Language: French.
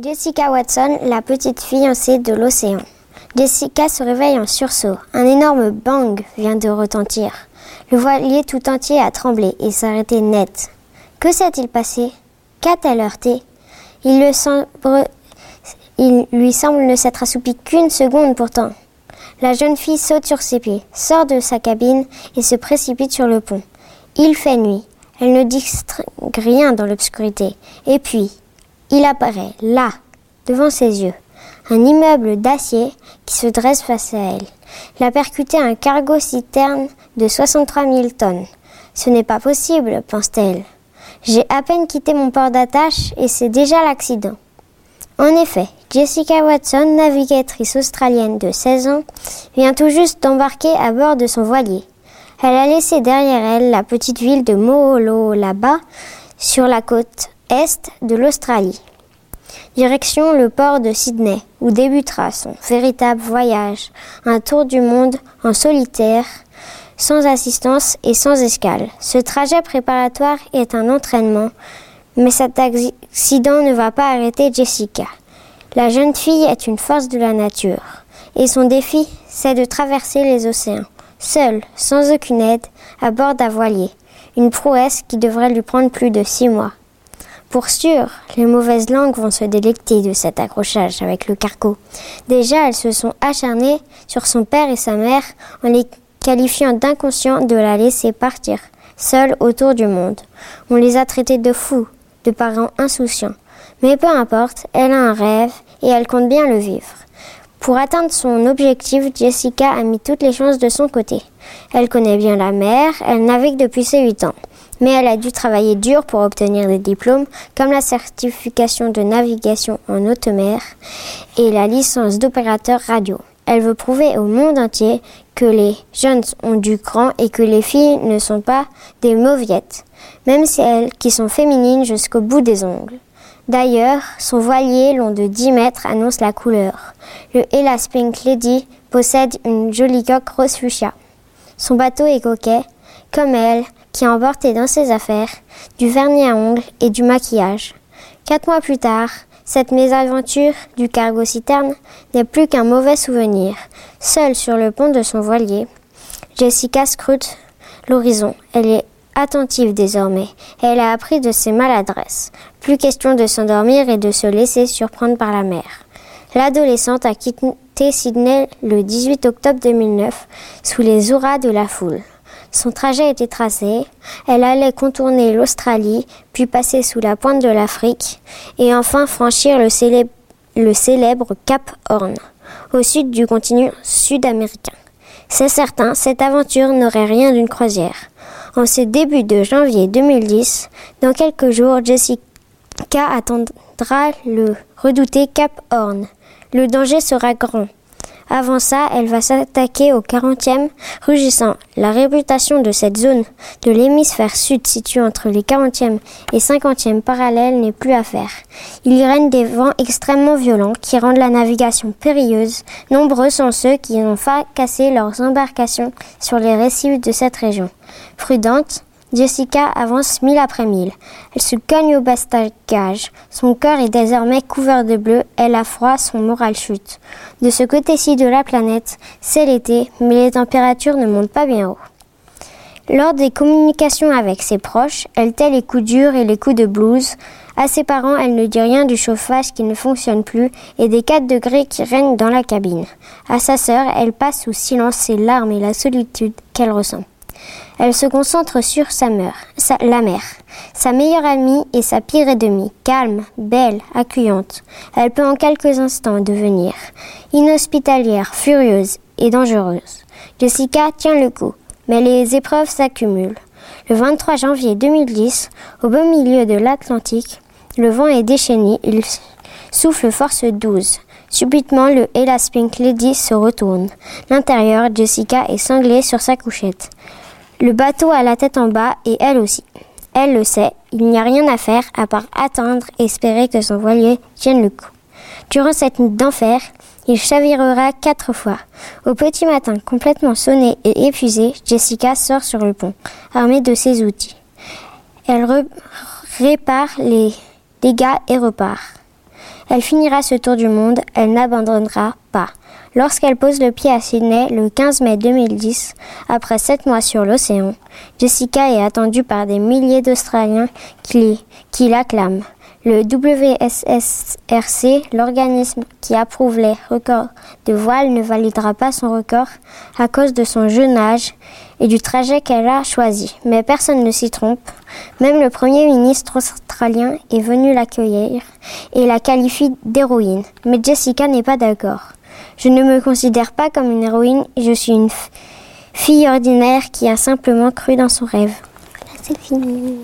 Jessica Watson, la petite fiancée de l'océan. Jessica se réveille en sursaut. Un énorme bang vient de retentir. Le voilier tout entier a tremblé et s'arrêté net. Que s'est-il passé? Qu'a-t-elle heurté? Il, il lui semble ne s'être assoupi qu'une seconde pourtant. La jeune fille saute sur ses pieds, sort de sa cabine et se précipite sur le pont. Il fait nuit. Elle ne distingue rien dans l'obscurité. Et puis, il apparaît, là, devant ses yeux, un immeuble d'acier qui se dresse face à elle. Il a percuté un cargo-citerne de 63 000 tonnes. Ce n'est pas possible, pense-t-elle. J'ai à peine quitté mon port d'attache et c'est déjà l'accident. En effet, Jessica Watson, navigatrice australienne de 16 ans, vient tout juste d'embarquer à bord de son voilier. Elle a laissé derrière elle la petite ville de Moolo là-bas, sur la côte est de l'Australie. Direction le port de Sydney, où débutera son véritable voyage, un tour du monde en solitaire, sans assistance et sans escale. Ce trajet préparatoire est un entraînement, mais cet accident ne va pas arrêter Jessica. La jeune fille est une force de la nature, et son défi, c'est de traverser les océans, seule, sans aucune aide, à bord d'un voilier, une prouesse qui devrait lui prendre plus de six mois. Pour sûr, les mauvaises langues vont se délecter de cet accrochage avec le cargo. Déjà, elles se sont acharnées sur son père et sa mère en les qualifiant d'inconscients de la laisser partir, seule autour du monde. On les a traités de fous, de parents insouciants. Mais peu importe, elle a un rêve et elle compte bien le vivre. Pour atteindre son objectif, Jessica a mis toutes les chances de son côté. Elle connaît bien la mer, elle navigue depuis ses 8 ans mais elle a dû travailler dur pour obtenir des diplômes comme la certification de navigation en haute mer et la licence d'opérateur radio. Elle veut prouver au monde entier que les jeunes ont du cran et que les filles ne sont pas des mauviettes, même si elles qui sont féminines jusqu'au bout des ongles. D'ailleurs, son voilier long de 10 mètres annonce la couleur. Le Hellas Pink Lady possède une jolie coque rose fuchsia. Son bateau est coquet, comme elle, qui a emporté dans ses affaires du vernis à ongles et du maquillage. Quatre mois plus tard, cette mésaventure du cargo citerne n'est plus qu'un mauvais souvenir. Seule sur le pont de son voilier, Jessica scrute l'horizon. Elle est attentive désormais. Elle a appris de ses maladresses. Plus question de s'endormir et de se laisser surprendre par la mer. L'adolescente a quitté Sydney le 18 octobre 2009 sous les hurrahs de la foule. Son trajet était tracé. Elle allait contourner l'Australie, puis passer sous la pointe de l'Afrique, et enfin franchir le célèbre, Cap Horn, au sud du continent sud-américain. C'est certain, cette aventure n'aurait rien d'une croisière. En ce début de janvier 2010, dans quelques jours, Jessica attendra le redouté Cap Horn. Le danger sera grand. Avant ça, elle va s'attaquer au 40e rugissant. La réputation de cette zone de l'hémisphère sud située entre les 40e et 50e parallèles n'est plus à faire. Il y règne des vents extrêmement violents qui rendent la navigation périlleuse. Nombreux sont ceux qui ont fracassé leurs embarcations sur les récifs de cette région. Prudente, Jessica avance mille après mille. Elle se cogne au bastagage. Son cœur est désormais couvert de bleu. Elle a froid, son moral chute. De ce côté-ci de la planète, c'est l'été, mais les températures ne montent pas bien haut. Lors des communications avec ses proches, elle tait les coups durs et les coups de blues. À ses parents, elle ne dit rien du chauffage qui ne fonctionne plus et des 4 degrés qui règnent dans la cabine. À sa sœur, elle passe sous silence ses larmes et la solitude qu'elle ressent. Elle se concentre sur sa mère, la mère, sa meilleure amie et sa pire ennemie, calme, belle, accueillante. Elle peut en quelques instants devenir inhospitalière, furieuse et dangereuse. Jessica tient le coup, mais les épreuves s'accumulent. Le 23 janvier 2010, au beau milieu de l'Atlantique, le vent est déchaîné, il souffle force 12. Subitement, le Hellas Pink Lady se retourne. L'intérieur, Jessica est sanglée sur sa couchette. Le bateau a la tête en bas et elle aussi. Elle le sait, il n'y a rien à faire à part attendre et espérer que son voilier tienne le coup. Durant cette nuit d'enfer, il chavirera quatre fois. Au petit matin, complètement sonnée et épuisée, Jessica sort sur le pont, armée de ses outils. Elle répare les dégâts et repart. Elle finira ce tour du monde, elle n'abandonnera pas. Lorsqu'elle pose le pied à Sydney le 15 mai 2010, après sept mois sur l'océan, Jessica est attendue par des milliers d'Australiens qui, l'acclament. Le WSSRC, l'organisme qui approuve les records de voile, ne validera pas son record à cause de son jeune âge et du trajet qu'elle a choisi. Mais personne ne s'y trompe. Même le Premier ministre australien est venu l'accueillir et la qualifie d'héroïne. Mais Jessica n'est pas d'accord. Je ne me considère pas comme une héroïne, je suis une fille ordinaire qui a simplement cru dans son rêve. c'est fini.